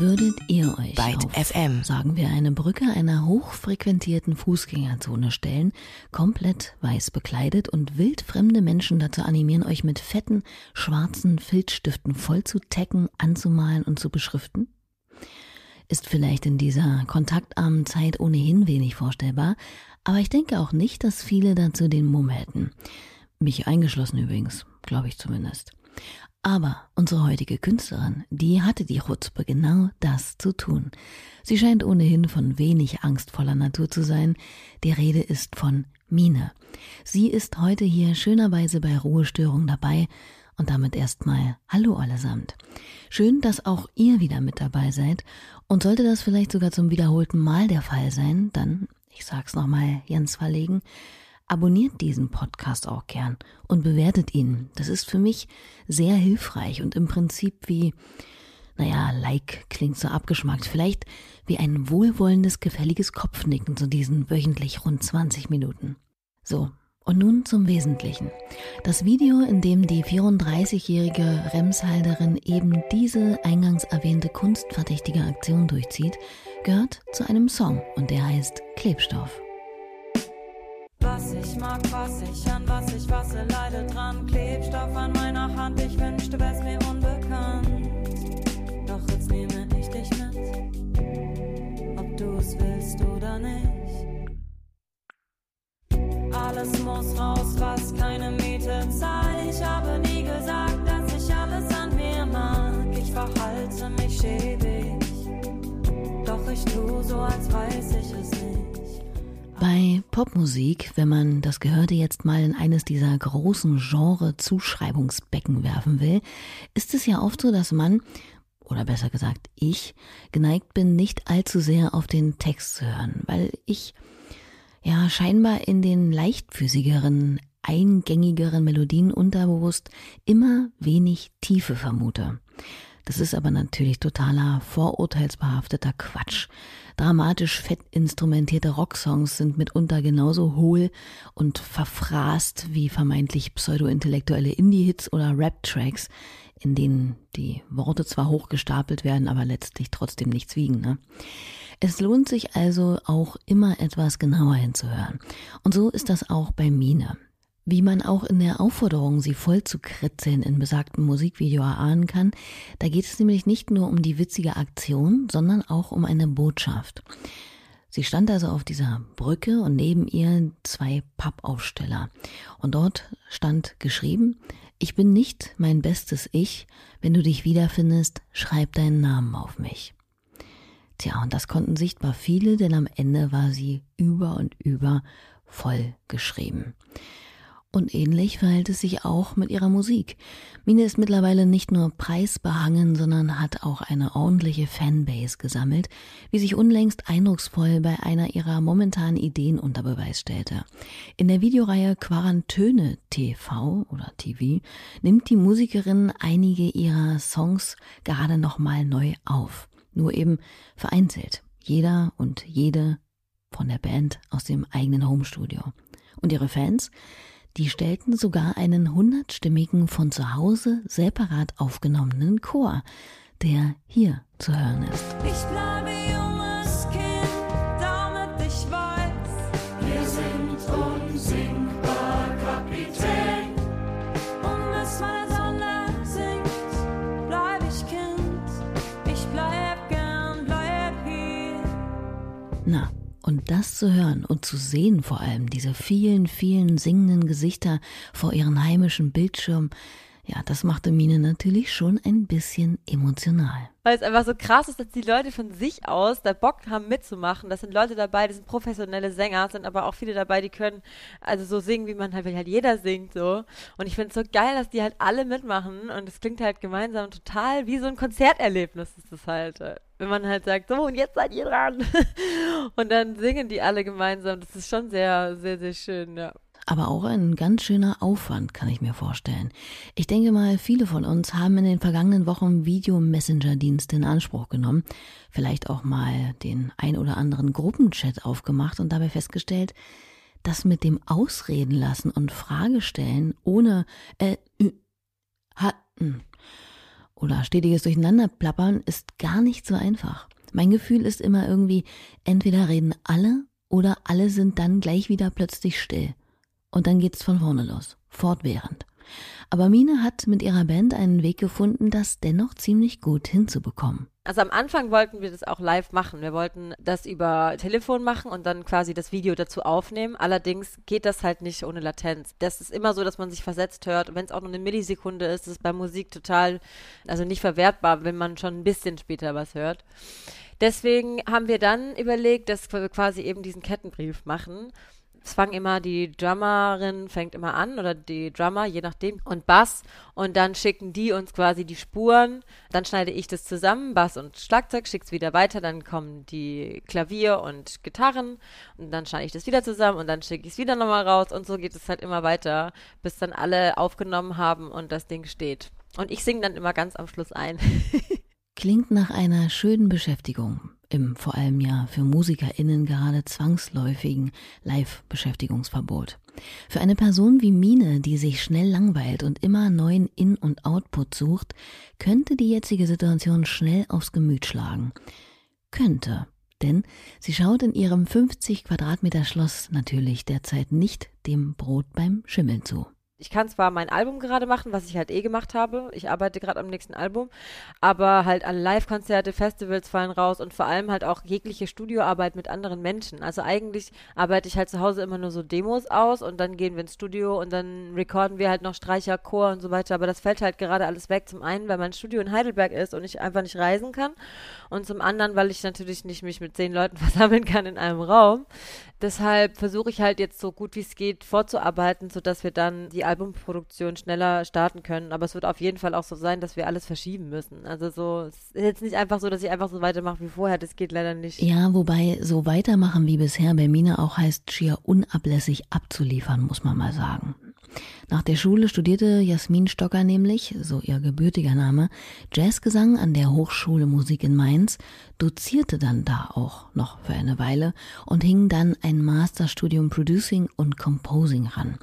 Würdet ihr euch Byte auf, FM. sagen wir, eine Brücke einer hochfrequentierten Fußgängerzone stellen, komplett weiß bekleidet und wildfremde Menschen dazu animieren, euch mit fetten, schwarzen Filzstiften voll zu tacken, anzumalen und zu beschriften? Ist vielleicht in dieser kontaktarmen Zeit ohnehin wenig vorstellbar, aber ich denke auch nicht, dass viele dazu den Mumm hätten. Mich eingeschlossen übrigens, glaube ich zumindest. Aber unsere heutige Künstlerin, die hatte die Chutzpe, genau das zu tun. Sie scheint ohnehin von wenig angstvoller Natur zu sein. Die Rede ist von Mine. Sie ist heute hier schönerweise bei Ruhestörung dabei und damit erstmal Hallo allesamt. Schön, dass auch ihr wieder mit dabei seid und sollte das vielleicht sogar zum wiederholten Mal der Fall sein, dann, ich sag's nochmal Jens verlegen, Abonniert diesen Podcast auch gern und bewertet ihn. Das ist für mich sehr hilfreich und im Prinzip wie, naja, Like klingt so abgeschmackt, vielleicht wie ein wohlwollendes, gefälliges Kopfnicken zu diesen wöchentlich rund 20 Minuten. So, und nun zum Wesentlichen. Das Video, in dem die 34-jährige Remshalderin eben diese eingangs erwähnte kunstverdächtige Aktion durchzieht, gehört zu einem Song und der heißt Klebstoff. Was ich mag, was ich an, was ich wasse, leide dran. Klebstoff an meiner Hand, ich wünschte, wär's mir unbekannt. Doch jetzt nehme ich dich mit, ob du's willst oder nicht. Alles muss raus, was keine Miete zahlt. Ich habe nie gesagt, dass ich alles an mir mag. Ich verhalte mich schäbig, doch ich tu so, als weiß ich es nicht. Bei Popmusik, wenn man das Gehörte jetzt mal in eines dieser großen Genre-Zuschreibungsbecken werfen will, ist es ja oft so, dass man, oder besser gesagt ich, geneigt bin, nicht allzu sehr auf den Text zu hören, weil ich ja scheinbar in den leichtfüßigeren, eingängigeren Melodien unterbewusst immer wenig Tiefe vermute. Das ist aber natürlich totaler vorurteilsbehafteter Quatsch. Dramatisch fett instrumentierte Rocksongs sind mitunter genauso hohl und verfraßt wie vermeintlich pseudo-intellektuelle Indie-Hits oder Rap-Tracks, in denen die Worte zwar hochgestapelt werden, aber letztlich trotzdem nichts wiegen. Ne? Es lohnt sich also auch immer etwas genauer hinzuhören. Und so ist das auch bei Mine. Wie man auch in der Aufforderung, sie voll zu kritzeln in besagtem Musikvideo erahnen kann, da geht es nämlich nicht nur um die witzige Aktion, sondern auch um eine Botschaft. Sie stand also auf dieser Brücke und neben ihr zwei Pappaufsteller. Und dort stand geschrieben, ich bin nicht mein bestes Ich, wenn du dich wiederfindest, schreib deinen Namen auf mich. Tja, und das konnten sichtbar viele, denn am Ende war sie über und über voll geschrieben. Und ähnlich verhält es sich auch mit ihrer Musik. Mine ist mittlerweile nicht nur preisbehangen, sondern hat auch eine ordentliche Fanbase gesammelt, wie sich unlängst eindrucksvoll bei einer ihrer momentanen Ideen unter Beweis stellte. In der Videoreihe Quarantöne TV oder TV nimmt die Musikerin einige ihrer Songs gerade nochmal neu auf. Nur eben vereinzelt. Jeder und jede von der Band aus dem eigenen Homestudio. Und ihre Fans? Die stellten sogar einen hundertstimmigen von zu Hause separat aufgenommenen Chor, der hier zu hören ist. Ich bleibe junges Kind, damit ich weiß, wir sind unsinkbar, Kapitän. Und bis meine Sonne sinkt, bleib ich Kind. Ich bleib gern, bleib hier. Na, und das zu hören und zu sehen vor allem, diese vielen, vielen singenden Gesichter vor ihren heimischen Bildschirmen, ja, das machte Mine natürlich schon ein bisschen emotional. Weil es einfach so krass ist, dass die Leute von sich aus da Bock haben mitzumachen. Das sind Leute dabei, die sind professionelle Sänger, sind aber auch viele dabei, die können also so singen, wie man halt, wie halt jeder singt so. Und ich finde es so geil, dass die halt alle mitmachen und es klingt halt gemeinsam total wie so ein Konzerterlebnis ist das halt. Wenn man halt sagt, so und jetzt seid ihr dran. und dann singen die alle gemeinsam. Das ist schon sehr, sehr, sehr schön, ja aber auch ein ganz schöner Aufwand, kann ich mir vorstellen. Ich denke mal, viele von uns haben in den vergangenen Wochen Video-Messenger-Dienste in Anspruch genommen, vielleicht auch mal den ein oder anderen Gruppenchat aufgemacht und dabei festgestellt, dass mit dem Ausreden lassen und Frage stellen ohne äh, hatten oder stetiges Durcheinanderplappern ist gar nicht so einfach. Mein Gefühl ist immer irgendwie, entweder reden alle oder alle sind dann gleich wieder plötzlich still. Und dann geht's von vorne los, fortwährend. Aber Mine hat mit ihrer Band einen Weg gefunden, das dennoch ziemlich gut hinzubekommen. Also am Anfang wollten wir das auch live machen. Wir wollten das über Telefon machen und dann quasi das Video dazu aufnehmen. Allerdings geht das halt nicht ohne Latenz. Das ist immer so, dass man sich versetzt hört. Und wenn es auch nur eine Millisekunde ist, ist es bei Musik total, also nicht verwertbar, wenn man schon ein bisschen später was hört. Deswegen haben wir dann überlegt, dass wir quasi eben diesen Kettenbrief machen es fangen immer die Drummerin fängt immer an oder die Drummer, je nachdem, und Bass und dann schicken die uns quasi die Spuren. Dann schneide ich das zusammen, Bass und Schlagzeug, schick's wieder weiter, dann kommen die Klavier und Gitarren und dann schneide ich das wieder zusammen und dann schicke ich es wieder nochmal raus und so geht es halt immer weiter, bis dann alle aufgenommen haben und das Ding steht. Und ich singe dann immer ganz am Schluss ein. Klingt nach einer schönen Beschäftigung im vor allem ja für MusikerInnen gerade zwangsläufigen Live-Beschäftigungsverbot. Für eine Person wie Mine, die sich schnell langweilt und immer neuen In- und Output sucht, könnte die jetzige Situation schnell aufs Gemüt schlagen. Könnte. Denn sie schaut in ihrem 50 Quadratmeter Schloss natürlich derzeit nicht dem Brot beim Schimmeln zu ich kann zwar mein Album gerade machen, was ich halt eh gemacht habe. Ich arbeite gerade am nächsten Album, aber halt alle Live-Konzerte, Festivals fallen raus und vor allem halt auch jegliche Studioarbeit mit anderen Menschen. Also eigentlich arbeite ich halt zu Hause immer nur so Demos aus und dann gehen wir ins Studio und dann recorden wir halt noch Streicher, Chor und so weiter. Aber das fällt halt gerade alles weg. Zum einen, weil mein Studio in Heidelberg ist und ich einfach nicht reisen kann und zum anderen, weil ich natürlich nicht mich mit zehn Leuten versammeln kann in einem Raum. Deshalb versuche ich halt jetzt so gut wie es geht vorzuarbeiten, sodass wir dann die Albumproduktion schneller starten können. Aber es wird auf jeden Fall auch so sein, dass wir alles verschieben müssen. Also so, es ist jetzt nicht einfach so, dass ich einfach so weitermache wie vorher. Das geht leider nicht. Ja, wobei so weitermachen wie bisher bei Mina auch heißt, schier unablässig abzuliefern, muss man mal sagen. Nach der Schule studierte Jasmin Stocker nämlich, so ihr gebürtiger Name, Jazzgesang an der Hochschule Musik in Mainz, dozierte dann da auch noch für eine Weile und hing dann ein Masterstudium Producing und Composing ran,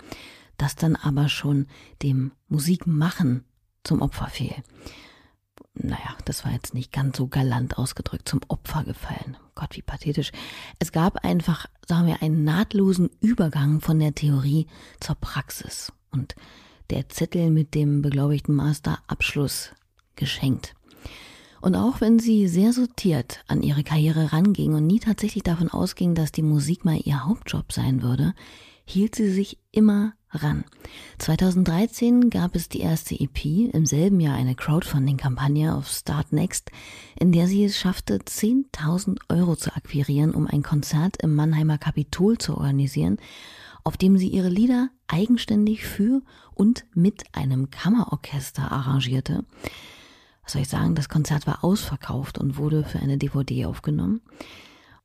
das dann aber schon dem Musikmachen zum Opfer fiel. Naja, das war jetzt nicht ganz so galant ausgedrückt, zum Opfer gefallen. Gott, wie pathetisch. Es gab einfach, sagen wir, einen nahtlosen Übergang von der Theorie zur Praxis und der Zettel mit dem beglaubigten Masterabschluss geschenkt. Und auch wenn sie sehr sortiert an ihre Karriere ranging und nie tatsächlich davon ausging, dass die Musik mal ihr Hauptjob sein würde, hielt sie sich immer ran. 2013 gab es die erste EP, im selben Jahr eine Crowdfunding-Kampagne auf Start Next, in der sie es schaffte, 10.000 Euro zu akquirieren, um ein Konzert im Mannheimer Kapitol zu organisieren, auf dem sie ihre Lieder eigenständig für und mit einem Kammerorchester arrangierte. Was soll ich sagen, das Konzert war ausverkauft und wurde für eine DVD aufgenommen.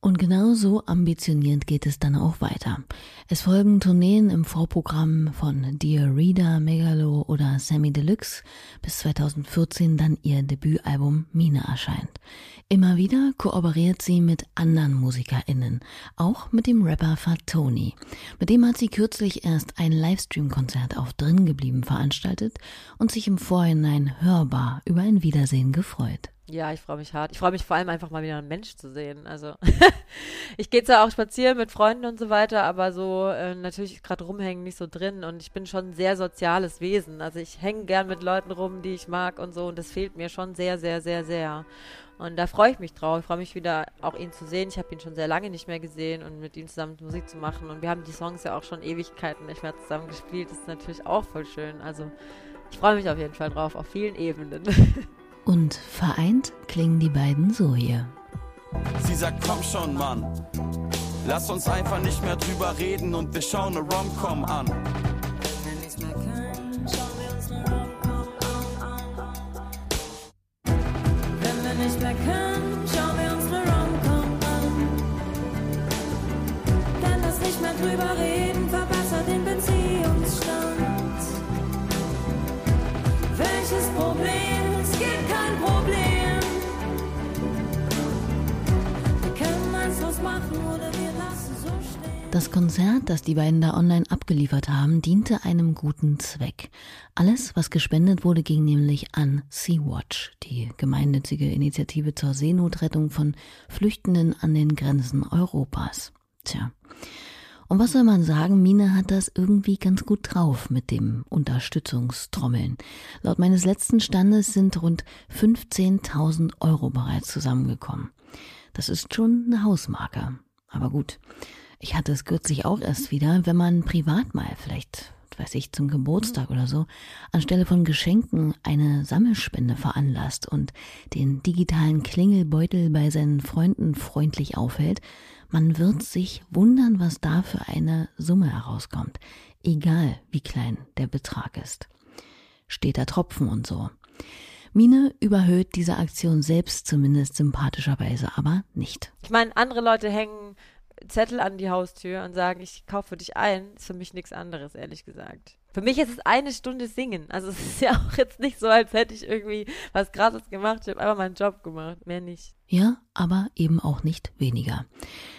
Und genau so ambitioniert geht es dann auch weiter. Es folgen Tourneen im Vorprogramm von Dear Reader, Megalo oder Sammy Deluxe, bis 2014 dann ihr Debütalbum Mine erscheint. Immer wieder kooperiert sie mit anderen MusikerInnen, auch mit dem Rapper Fatoni. Mit dem hat sie kürzlich erst ein Livestream-Konzert auf Drin geblieben veranstaltet und sich im Vorhinein hörbar über ein Wiedersehen gefreut. Ja, ich freue mich hart. Ich freue mich vor allem einfach mal wieder einen Mensch zu sehen. Also ich gehe zwar auch spazieren mit Freunden und so weiter, aber so äh, natürlich gerade rumhängen nicht so drin und ich bin schon ein sehr soziales Wesen. Also ich hänge gern mit Leuten rum, die ich mag und so und das fehlt mir schon sehr, sehr, sehr, sehr. Und da freue ich mich drauf. Ich freue mich wieder auch ihn zu sehen. Ich habe ihn schon sehr lange nicht mehr gesehen und mit ihm zusammen Musik zu machen. Und wir haben die Songs ja auch schon Ewigkeiten nicht mehr zusammen gespielt. Das ist natürlich auch voll schön. Also ich freue mich auf jeden Fall drauf, auf vielen Ebenen. Und vereint klingen die beiden so hier. Sie sagt, komm schon, Mann. Lass uns einfach nicht mehr drüber reden und wir schauen eine Rom-Com an. Das Konzert, das die beiden da online abgeliefert haben, diente einem guten Zweck. Alles, was gespendet wurde, ging nämlich an Sea-Watch, die gemeinnützige Initiative zur Seenotrettung von Flüchtenden an den Grenzen Europas. Tja. Und was soll man sagen, Mine hat das irgendwie ganz gut drauf mit dem Unterstützungstrommeln. Laut meines letzten Standes sind rund 15.000 Euro bereits zusammengekommen. Das ist schon eine Hausmarke. Aber gut. Ich hatte es kürzlich auch erst wieder, wenn man privat mal vielleicht, weiß ich, zum Geburtstag oder so, anstelle von Geschenken eine Sammelspende veranlasst und den digitalen Klingelbeutel bei seinen Freunden freundlich aufhält, man wird sich wundern, was da für eine Summe herauskommt, egal wie klein der Betrag ist. Steter Tropfen und so. Mine überhöht diese Aktion selbst zumindest sympathischerweise aber nicht. Ich meine, andere Leute hängen Zettel an die Haustür und sagen, ich kaufe dich ein, ist für mich nichts anderes, ehrlich gesagt. Für mich ist es eine Stunde singen. Also es ist ja auch jetzt nicht so, als hätte ich irgendwie was Krasses gemacht. Ich habe einfach meinen Job gemacht, mehr nicht. Ja, aber eben auch nicht weniger.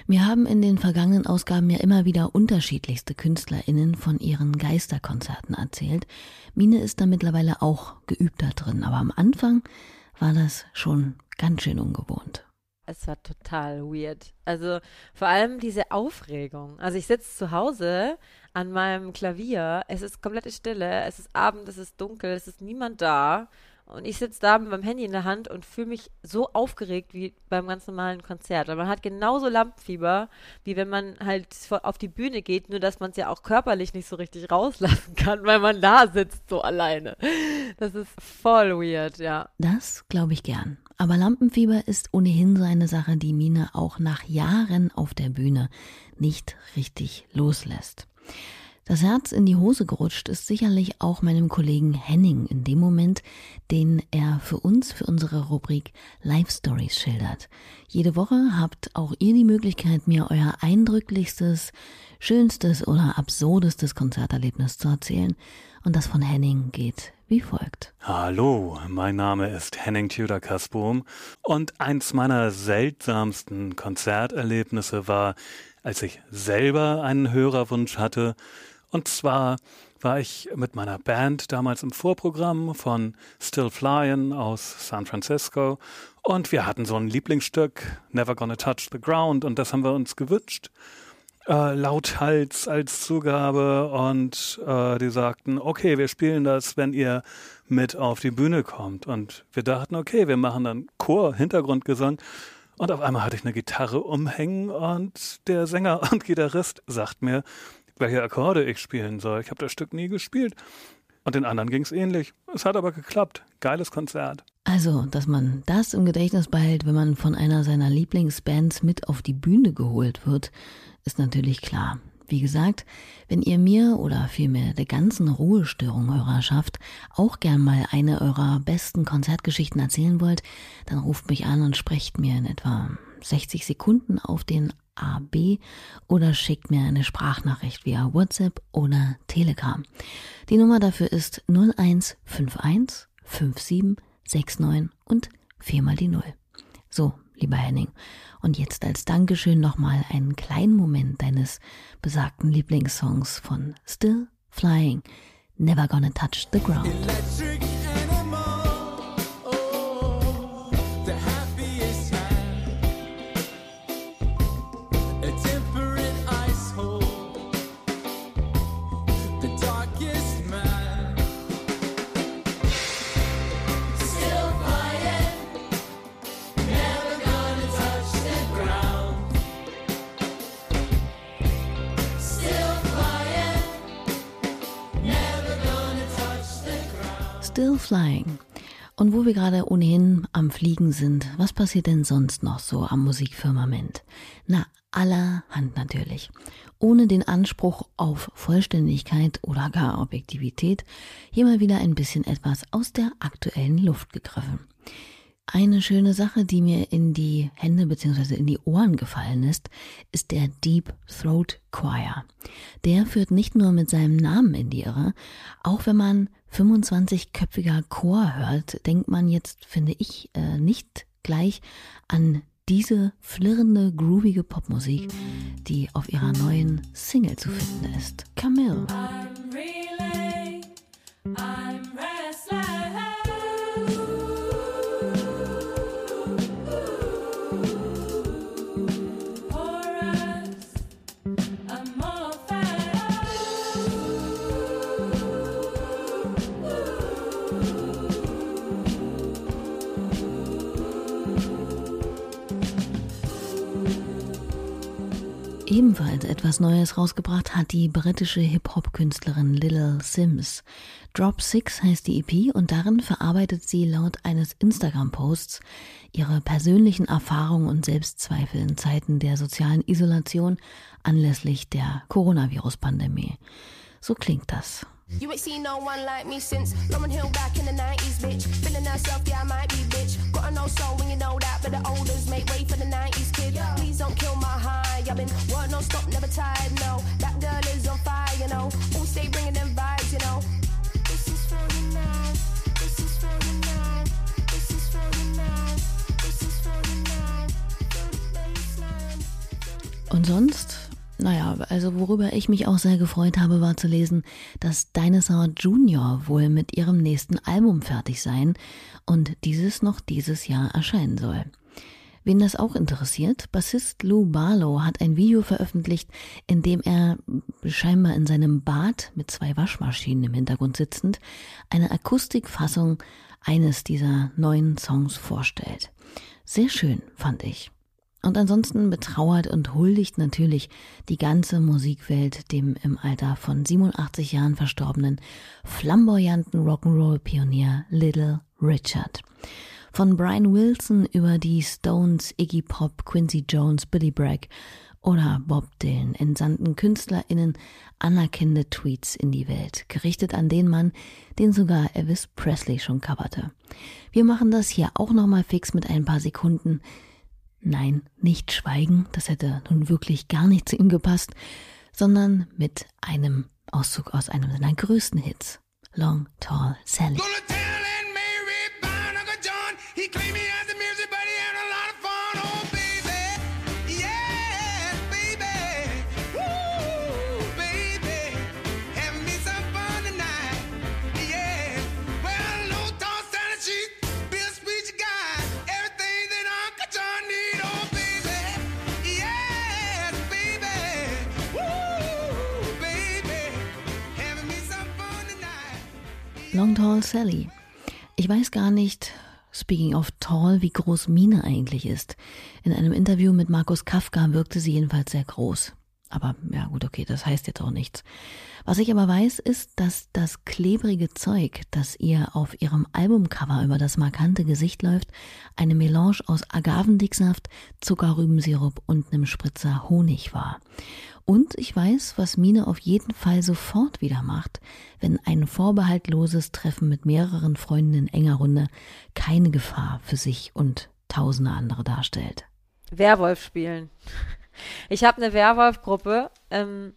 Wir haben in den vergangenen Ausgaben ja immer wieder unterschiedlichste KünstlerInnen von ihren Geisterkonzerten erzählt. Mine ist da mittlerweile auch geübt da drin, aber am Anfang war das schon ganz schön ungewohnt. Es war total weird. Also vor allem diese Aufregung. Also ich sitze zu Hause an meinem Klavier, es ist komplette Stille, es ist Abend, es ist dunkel, es ist niemand da. Und ich sitze da mit meinem Handy in der Hand und fühle mich so aufgeregt wie beim ganz normalen Konzert. Und man hat genauso Lampenfieber, wie wenn man halt auf die Bühne geht, nur dass man es ja auch körperlich nicht so richtig rauslassen kann, weil man da sitzt so alleine. Das ist voll weird, ja. Das glaube ich gern. Aber Lampenfieber ist ohnehin so eine Sache, die Mine auch nach Jahren auf der Bühne nicht richtig loslässt. Das Herz in die Hose gerutscht ist sicherlich auch meinem Kollegen Henning in dem Moment, den er für uns, für unsere Rubrik Live Stories schildert. Jede Woche habt auch ihr die Möglichkeit, mir euer eindrücklichstes, schönstes oder absurdestes Konzerterlebnis zu erzählen. Und das von Henning geht wie folgt. Hallo, mein Name ist Henning Tudor Kasbohm und eins meiner seltsamsten Konzerterlebnisse war, als ich selber einen Hörerwunsch hatte. Und zwar war ich mit meiner Band damals im Vorprogramm von Still Flyin' aus San Francisco und wir hatten so ein Lieblingsstück, Never Gonna Touch the Ground, und das haben wir uns gewünscht äh, lauthals als Zugabe und äh, die sagten, okay, wir spielen das, wenn ihr mit auf die Bühne kommt. Und wir dachten, okay, wir machen dann Chor, Hintergrundgesang. Und auf einmal hatte ich eine Gitarre umhängen und der Sänger und Gitarrist sagt mir, welche Akkorde ich spielen soll. Ich habe das Stück nie gespielt. Und den anderen ging es ähnlich. Es hat aber geklappt. Geiles Konzert. Also, dass man das im Gedächtnis behält, wenn man von einer seiner Lieblingsbands mit auf die Bühne geholt wird, ist natürlich klar. Wie gesagt, wenn ihr mir oder vielmehr der ganzen Ruhestörung Hörerschaft auch gern mal eine eurer besten Konzertgeschichten erzählen wollt, dann ruft mich an und sprecht mir in etwa 60 Sekunden auf den AB oder schickt mir eine Sprachnachricht via WhatsApp oder Telegram. Die Nummer dafür ist 0151 57 69 und viermal die Null. So, lieber Henning. Und jetzt als Dankeschön nochmal einen kleinen Moment deines besagten Lieblingssongs von Still Flying, Never Gonna Touch the Ground. Electric. Flying. Und wo wir gerade ohnehin am Fliegen sind, was passiert denn sonst noch so am Musikfirmament? Na, allerhand natürlich. Ohne den Anspruch auf Vollständigkeit oder gar Objektivität, hier mal wieder ein bisschen etwas aus der aktuellen Luft gegriffen. Eine schöne Sache, die mir in die Hände bzw. in die Ohren gefallen ist, ist der Deep Throat Choir. Der führt nicht nur mit seinem Namen in die Irre, auch wenn man 25-köpfiger Chor hört, denkt man jetzt, finde ich, äh, nicht gleich an diese flirrende, groovige Popmusik, die auf ihrer neuen Single zu finden ist. Camille. I'm really, I'm restless. Ebenfalls etwas Neues rausgebracht hat die britische Hip-Hop-Künstlerin Lil Sims. Drop Six heißt die EP und darin verarbeitet sie laut eines Instagram-Posts ihre persönlichen Erfahrungen und Selbstzweifel in Zeiten der sozialen Isolation anlässlich der Coronavirus-Pandemie. So klingt das. You ain't seen no one like me since Lauren Hill back in the 90s, bitch. Feeling herself, yeah, I might be, bitch. Got to know soul when you know that, but the olders make way for the 90s kid. Please don't kill my high. I've been work no stop, never tired, no. That girl is on fire, you know. All stay bringing them vibes, you know. This is for you now. This is for you now. This is for you now. This is for you now. Feel the baseline. Und sonst? Naja, also worüber ich mich auch sehr gefreut habe, war zu lesen, dass Dinosaur Jr. wohl mit ihrem nächsten Album fertig sein und dieses noch dieses Jahr erscheinen soll. Wen das auch interessiert, Bassist Lou Barlow hat ein Video veröffentlicht, in dem er scheinbar in seinem Bad mit zwei Waschmaschinen im Hintergrund sitzend eine Akustikfassung eines dieser neuen Songs vorstellt. Sehr schön, fand ich. Und ansonsten betrauert und huldigt natürlich die ganze Musikwelt dem im Alter von 87 Jahren verstorbenen flamboyanten Rock'n'Roll-Pionier Little Richard. Von Brian Wilson über die Stones, Iggy Pop, Quincy Jones, Billy Bragg oder Bob Dylan entsandten KünstlerInnen anerkennende Tweets in die Welt, gerichtet an den Mann, den sogar Elvis Presley schon coverte. Wir machen das hier auch nochmal fix mit ein paar Sekunden Nein, nicht schweigen, das hätte nun wirklich gar nicht zu ihm gepasst, sondern mit einem Auszug aus einem seiner größten Hits, Long Tall Sally. Long Tall Sally. Ich weiß gar nicht, speaking of tall, wie groß Mine eigentlich ist. In einem Interview mit Markus Kafka wirkte sie jedenfalls sehr groß. Aber ja gut, okay, das heißt jetzt auch nichts. Was ich aber weiß, ist, dass das klebrige Zeug, das ihr auf ihrem Albumcover über das markante Gesicht läuft, eine Melange aus Agavendicksaft, Zuckerrübensirup und einem Spritzer Honig war. Und ich weiß, was Mine auf jeden Fall sofort wieder macht, wenn ein vorbehaltloses Treffen mit mehreren Freunden in enger Runde keine Gefahr für sich und tausende andere darstellt. Werwolf spielen. Ich habe eine Werwolf-Gruppe ähm,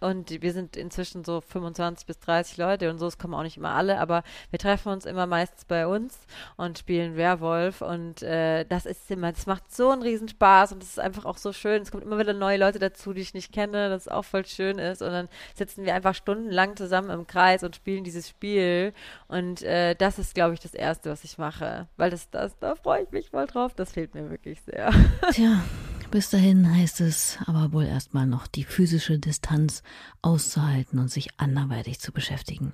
und wir sind inzwischen so 25 bis 30 Leute und so, es kommen auch nicht immer alle, aber wir treffen uns immer meistens bei uns und spielen Werwolf und äh, das ist immer, das macht so einen riesen Spaß und es ist einfach auch so schön. Es kommen immer wieder neue Leute dazu, die ich nicht kenne, das auch voll schön ist und dann sitzen wir einfach stundenlang zusammen im Kreis und spielen dieses Spiel und äh, das ist, glaube ich, das Erste, was ich mache, weil das, das, da freue ich mich voll drauf, das fehlt mir wirklich sehr. Tja, bis dahin heißt es aber wohl erstmal noch die physische Distanz auszuhalten und sich anderweitig zu beschäftigen.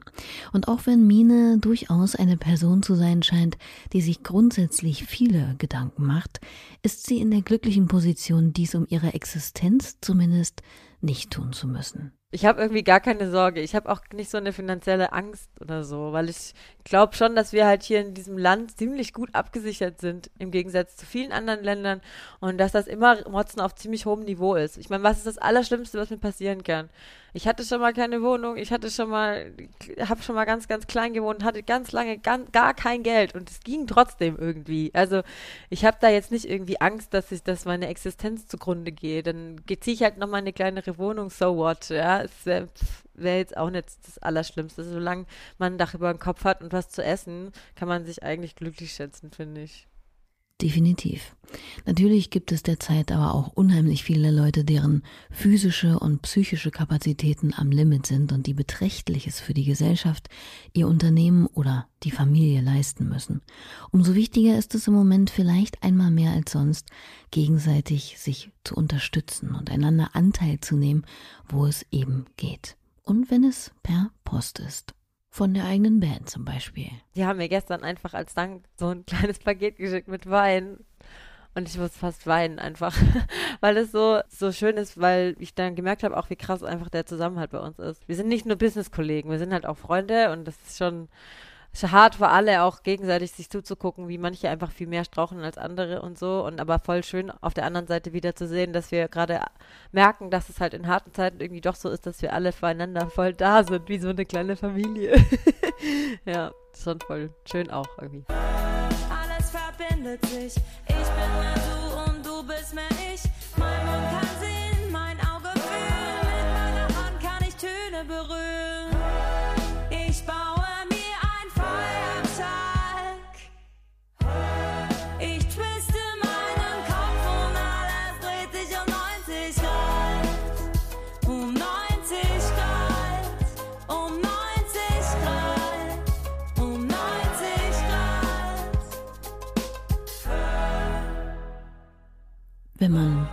Und auch wenn Mine durchaus eine Person zu sein scheint, die sich grundsätzlich viele Gedanken macht, ist sie in der glücklichen Position, dies um ihre Existenz zumindest nicht tun zu müssen. Ich habe irgendwie gar keine Sorge. Ich habe auch nicht so eine finanzielle Angst oder so, weil ich glaube schon, dass wir halt hier in diesem Land ziemlich gut abgesichert sind, im Gegensatz zu vielen anderen Ländern und dass das immer Motzen auf ziemlich hohem Niveau ist. Ich meine, was ist das Allerschlimmste, was mir passieren kann? Ich hatte schon mal keine Wohnung, ich hatte schon mal, habe schon mal ganz, ganz klein gewohnt, hatte ganz lange ganz, gar kein Geld und es ging trotzdem irgendwie. Also ich habe da jetzt nicht irgendwie Angst, dass ich, dass meine Existenz zugrunde geht. Dann ziehe ich halt noch mal eine kleinere Wohnung, so what, ja. Es wäre wär jetzt auch nicht das Allerschlimmste. Solange man ein Dach über dem Kopf hat und was zu essen, kann man sich eigentlich glücklich schätzen, finde ich. Definitiv. Natürlich gibt es derzeit aber auch unheimlich viele Leute, deren physische und psychische Kapazitäten am Limit sind und die Beträchtliches für die Gesellschaft, ihr Unternehmen oder die Familie leisten müssen. Umso wichtiger ist es im Moment vielleicht einmal mehr als sonst, gegenseitig sich zu unterstützen und einander Anteil zu nehmen, wo es eben geht. Und wenn es per Post ist. Von der eigenen Band zum Beispiel. Die haben mir gestern einfach als Dank so ein kleines Paket geschickt mit Wein. Und ich muss fast weinen einfach, weil es so, so schön ist, weil ich dann gemerkt habe, auch wie krass einfach der Zusammenhalt bei uns ist. Wir sind nicht nur Business-Kollegen, wir sind halt auch Freunde und das ist schon hart für alle, auch gegenseitig sich zuzugucken, wie manche einfach viel mehr strauchen als andere und so. Und aber voll schön auf der anderen Seite wieder zu sehen, dass wir gerade merken, dass es halt in harten Zeiten irgendwie doch so ist, dass wir alle füreinander voll da sind, wie so eine kleine Familie. ja, schon voll schön auch irgendwie. Alles verbindet sich. Ich bin mehr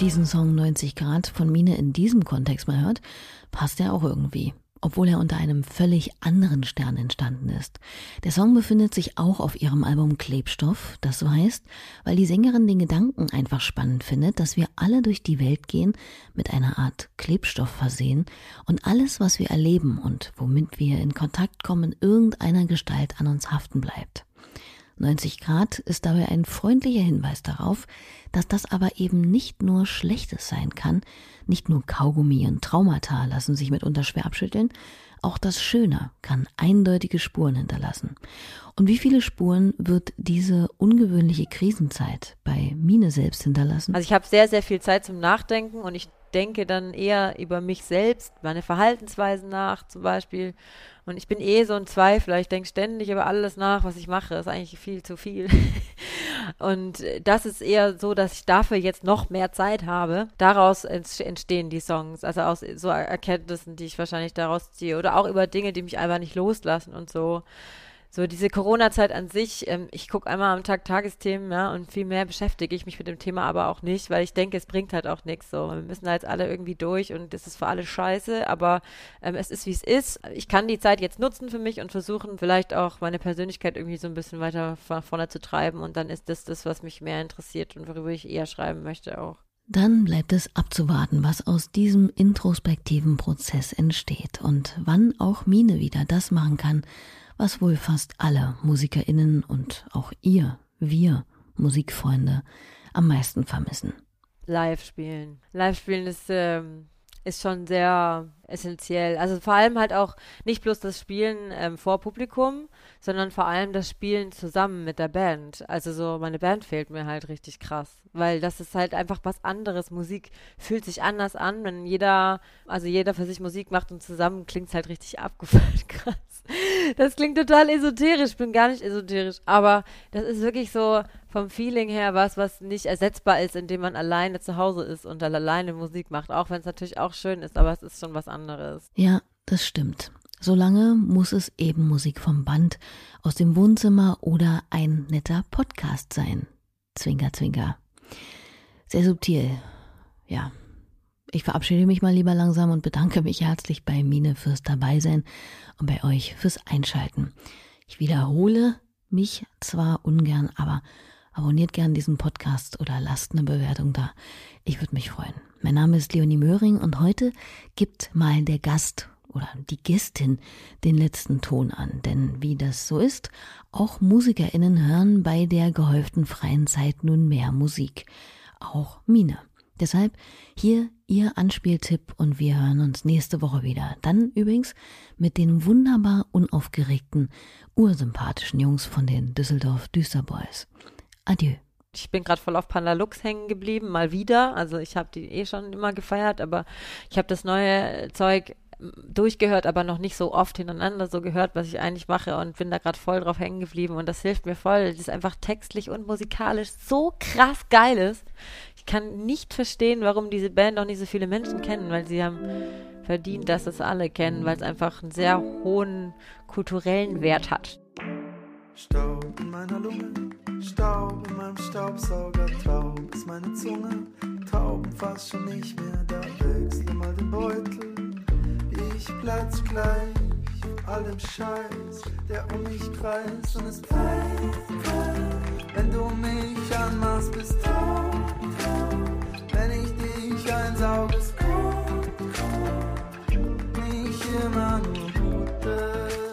diesen Song 90 Grad von Mine in diesem Kontext mal hört, passt er auch irgendwie. Obwohl er unter einem völlig anderen Stern entstanden ist. Der Song befindet sich auch auf ihrem Album Klebstoff. Das so heißt, weil die Sängerin den Gedanken einfach spannend findet, dass wir alle durch die Welt gehen, mit einer Art Klebstoff versehen und alles, was wir erleben und womit wir in Kontakt kommen, in irgendeiner Gestalt an uns haften bleibt. 90 Grad ist dabei ein freundlicher Hinweis darauf, dass das aber eben nicht nur Schlechtes sein kann, nicht nur Kaugummi und Traumata lassen sich mitunter schwer abschütteln, auch das Schöne kann eindeutige Spuren hinterlassen. Und wie viele Spuren wird diese ungewöhnliche Krisenzeit bei Mine selbst hinterlassen? Also ich habe sehr, sehr viel Zeit zum Nachdenken und ich denke dann eher über mich selbst, meine Verhaltensweisen nach zum Beispiel. Und ich bin eh so ein Zweifler. Ich denke ständig über alles nach, was ich mache. Das ist eigentlich viel zu viel. Und das ist eher so, dass ich dafür jetzt noch mehr Zeit habe. Daraus entstehen die Songs. Also aus so Erkenntnissen, die ich wahrscheinlich daraus ziehe. Oder auch über Dinge, die mich einfach nicht loslassen und so so diese Corona-Zeit an sich, ähm, ich gucke einmal am Tag Tagesthemen, ja, und viel mehr beschäftige ich mich mit dem Thema aber auch nicht, weil ich denke, es bringt halt auch nichts. So, wir müssen da jetzt alle irgendwie durch und es ist für alle scheiße, aber ähm, es ist wie es ist. Ich kann die Zeit jetzt nutzen für mich und versuchen, vielleicht auch meine Persönlichkeit irgendwie so ein bisschen weiter nach vorne zu treiben und dann ist das das, was mich mehr interessiert und worüber ich eher schreiben möchte auch. Dann bleibt es abzuwarten, was aus diesem introspektiven Prozess entsteht und wann auch Mine wieder das machen kann, was wohl fast alle Musikerinnen und auch ihr, wir Musikfreunde am meisten vermissen. Live spielen. Live spielen ist, ähm, ist schon sehr essentiell. Also vor allem halt auch nicht bloß das Spielen ähm, vor Publikum, sondern vor allem das Spielen zusammen mit der Band. Also so, meine Band fehlt mir halt richtig krass, weil das ist halt einfach was anderes. Musik fühlt sich anders an, wenn jeder, also jeder für sich Musik macht und zusammen klingt es halt richtig abgefallen krass. Das klingt total esoterisch, bin gar nicht esoterisch, aber das ist wirklich so vom Feeling her was, was nicht ersetzbar ist, indem man alleine zu Hause ist und dann alleine Musik macht, auch wenn es natürlich auch schön ist, aber es ist schon was anderes. Ja, das stimmt. Solange muss es eben Musik vom Band, aus dem Wohnzimmer oder ein netter Podcast sein. Zwinker, zwinker. Sehr subtil. Ja. Ich verabschiede mich mal lieber langsam und bedanke mich herzlich bei Mine fürs Dabeisein und bei euch fürs Einschalten. Ich wiederhole mich zwar ungern, aber abonniert gern diesen Podcast oder lasst eine Bewertung da. Ich würde mich freuen. Mein Name ist Leonie Möhring und heute gibt mal der Gast oder die Gästin den letzten Ton an. Denn wie das so ist, auch MusikerInnen hören bei der gehäuften freien Zeit nun mehr Musik. Auch Mine. Deshalb hier Ihr Anspieltipp und wir hören uns nächste Woche wieder. Dann übrigens mit den wunderbar unaufgeregten, ursympathischen Jungs von den Düsseldorf Düsterboys. Adieu. Ich bin gerade voll auf Panda Lux hängen geblieben, mal wieder. Also ich habe die eh schon immer gefeiert, aber ich habe das neue Zeug durchgehört, aber noch nicht so oft hintereinander so gehört, was ich eigentlich mache und bin da gerade voll drauf hängen geblieben und das hilft mir voll. Das ist einfach textlich und musikalisch so krass geil ist. Ich kann nicht verstehen, warum diese Band auch nicht so viele Menschen kennen, weil sie haben verdient, dass es alle kennen, weil es einfach einen sehr hohen kulturellen Wert hat. Staub in meiner Lunge, Staub in meinem Staubsauger, taub ist meine Zunge, Tauben fast schon nicht mehr, da wechsle mal den Beutel. Ich platz gleich allem Scheiß, der um mich kreist und es bleibt wenn du mich anmachst, bist taub, taub, wenn ich dich einsauge, ist gut, kommt, nicht immer nur Gutes.